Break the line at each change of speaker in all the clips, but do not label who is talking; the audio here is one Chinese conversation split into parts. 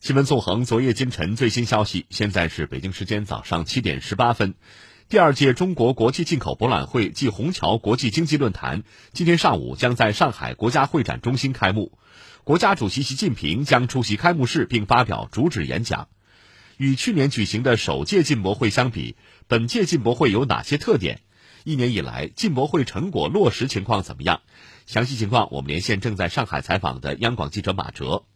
新闻纵横，昨夜今晨最新消息，现在是北京时间早上七点十八分。第二届中国国际进口博览会暨虹桥国际经济论坛今天上午将在上海国家会展中心开幕，国家主席习近平将出席开幕式并发表主旨演讲。与去年举行的首届进博会相比，本届进博会有哪些特点？一年以来进博会成果落实情况怎么样？详细情况我们连线正在上海采访的央广记者马哲。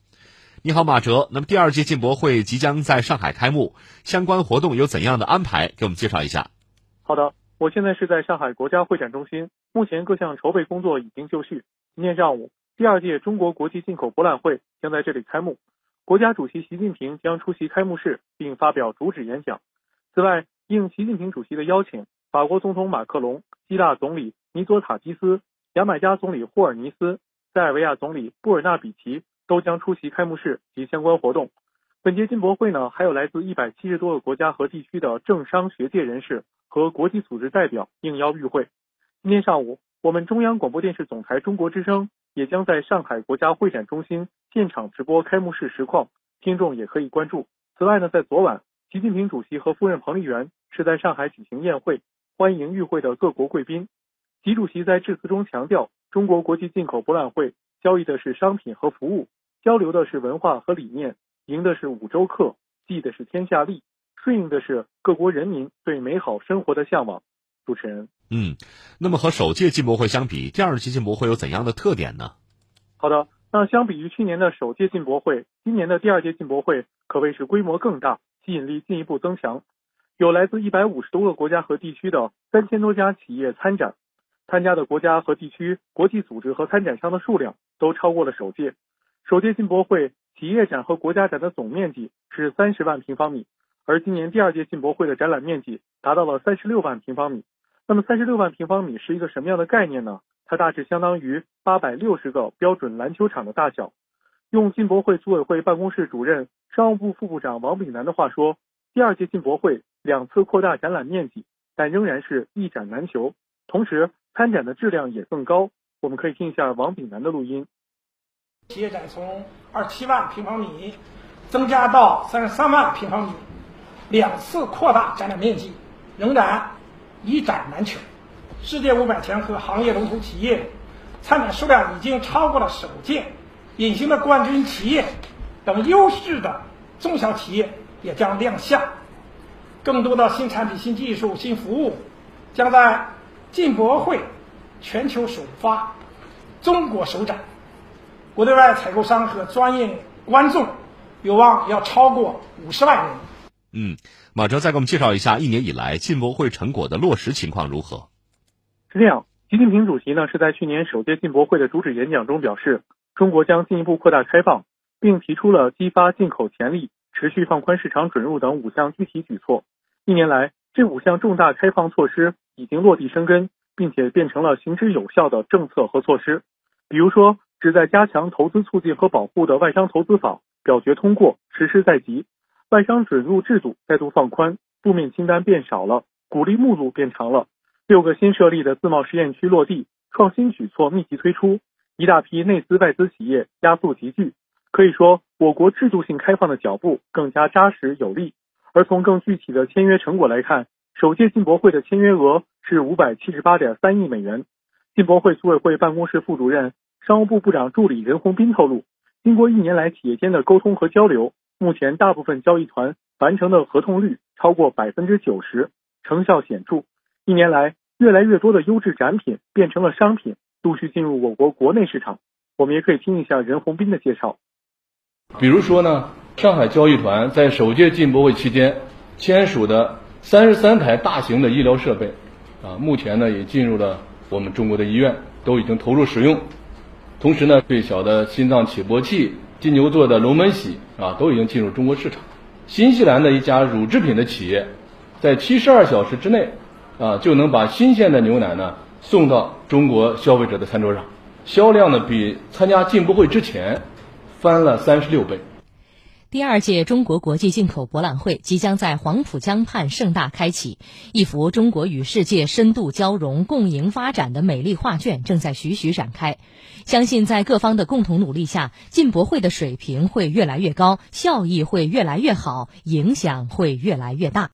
你好，马哲。那么第二届进博会即将在上海开幕，相关活动有怎样的安排？给我们介绍一下。
好的，我现在是在上海国家会展中心，目前各项筹备工作已经就绪。今天上午，第二届中国国际进口博览会将在这里开幕，国家主席习近平将出席开幕式并发表主旨演讲。此外，应习近平主席的邀请，法国总统马克龙、希腊总理尼佐塔基斯、牙买加总理霍尔尼斯、塞尔维亚总理布尔纳比奇。都将出席开幕式及相关活动。本届进博会呢，还有来自一百七十多个国家和地区的政商学界人士和国际组织代表应邀与会。今天上午，我们中央广播电视总台中国之声也将在上海国家会展中心现场直播开幕式实况，听众也可以关注。此外呢，在昨晚，习近平主席和夫人彭丽媛是在上海举行宴会，欢迎与会的各国贵宾。习主席在致辞中强调，中国国际进口博览会。交易的是商品和服务，交流的是文化和理念，赢的是五洲客，记的是天下利，顺应的是各国人民对美好生活的向往。主持人，
嗯，那么和首届进博会相比，第二届进博会有怎样的特点呢？
好的，那相比于去年的首届进博会，今年的第二届进博会可谓是规模更大，吸引力进一步增强，有来自一百五十多个国家和地区的三千多家企业参展。参加的国家和地区、国际组织和参展商的数量都超过了首届。首届进博会企业展和国家展的总面积是三十万平方米，而今年第二届进博会的展览面积达到了三十六万平方米。那么，三十六万平方米是一个什么样的概念呢？它大致相当于八百六十个标准篮球场的大小。用进博会组委会办公室主任、商务部副部长王炳南的话说：“第二届进博会两次扩大展览面积，但仍然是一展难求。同时，参展的质量也更高，我们可以听一下王炳南的录音。
企业展从二七万平方米增加到三十三万平方米，两次扩大展览面积，仍然一展难求。世界五百强和行业龙头企业参展数量已经超过了首届，隐形的冠军企业等优势的中小企业也将亮相，更多的新产品、新技术、新服务将在。进博会全球首发，中国首展，国内外采购商和专业观众有望要超过五十万人。
嗯，马哲再给我们介绍一下一年以来进博会成果的落实情况如何？
是这样，习近平主席呢是在去年首届进博会的主旨演讲中表示，中国将进一步扩大开放，并提出了激发进口潜力、持续放宽市场准入等五项具体举措。一年来，这五项重大开放措施。已经落地生根，并且变成了行之有效的政策和措施。比如说，旨在加强投资促进和保护的外商投资法表决通过，实施在即；外商准入制度再度放宽，负面清单变少了，鼓励目录变长了。六个新设立的自贸试验区落地，创新举措密集推出，一大批内资外资企业加速集聚。可以说，我国制度性开放的脚步更加扎实有力。而从更具体的签约成果来看，首届进博会的签约额是五百七十八点三亿美元。进博会组委会办公室副主任、商务部部长助理任洪斌透露，经过一年来企业间的沟通和交流，目前大部分交易团完成的合同率超过百分之九十，成效显著。一年来，越来越多的优质展品变成了商品，陆续进入我国国内市场。我们也可以听一下任洪斌的介绍。
比如说呢，上海交易团在首届进博会期间签署的。三十三台大型的医疗设备，啊，目前呢也进入了我们中国的医院，都已经投入使用。同时呢，最小的心脏起搏器、金牛座的龙门洗啊，都已经进入中国市场。新西兰的一家乳制品的企业，在七十二小时之内，啊，就能把新鲜的牛奶呢送到中国消费者的餐桌上，销量呢比参加进博会之前翻了三十六倍。
第二届中国国际进口博览会即将在黄浦江畔盛大开启，一幅中国与世界深度交融、共赢发展的美丽画卷正在徐徐展开。相信在各方的共同努力下，进博会的水平会越来越高，效益会越来越好，影响会越来越大。